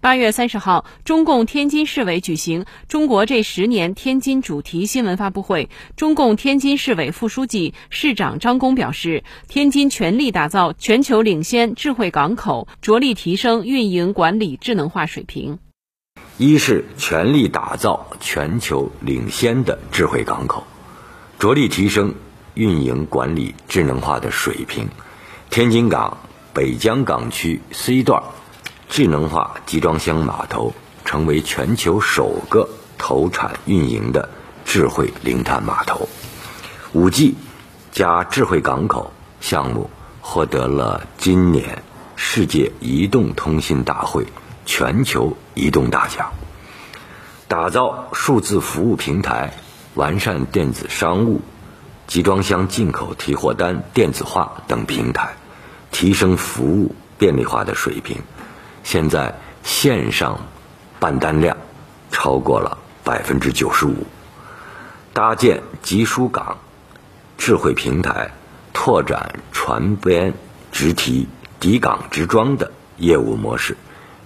八月三十号，中共天津市委举行“中国这十年”天津主题新闻发布会。中共天津市委副书记、市长张工表示，天津全力打造全球领先智慧港口，着力提升运营管理智能化水平。一是全力打造全球领先的智慧港口，着力提升运营管理智能化的水平。天津港北疆港区 C 段。智能化集装箱码头成为全球首个投产运营的智慧零碳码头。五 G 加智慧港口项目获得了今年世界移动通信大会全球移动大奖。打造数字服务平台，完善电子商务、集装箱进口提货单电子化等平台，提升服务便利化的水平。现在线上办单量超过了百分之九十五，搭建集疏港智慧平台，拓展船边直提、抵港直装的业务模式，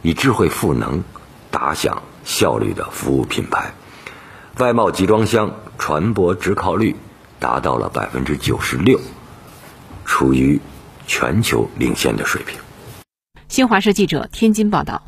以智慧赋能打响效率的服务品牌。外贸集装箱船舶直靠率达到了百分之九十六，处于全球领先的水平。新华社记者天津报道。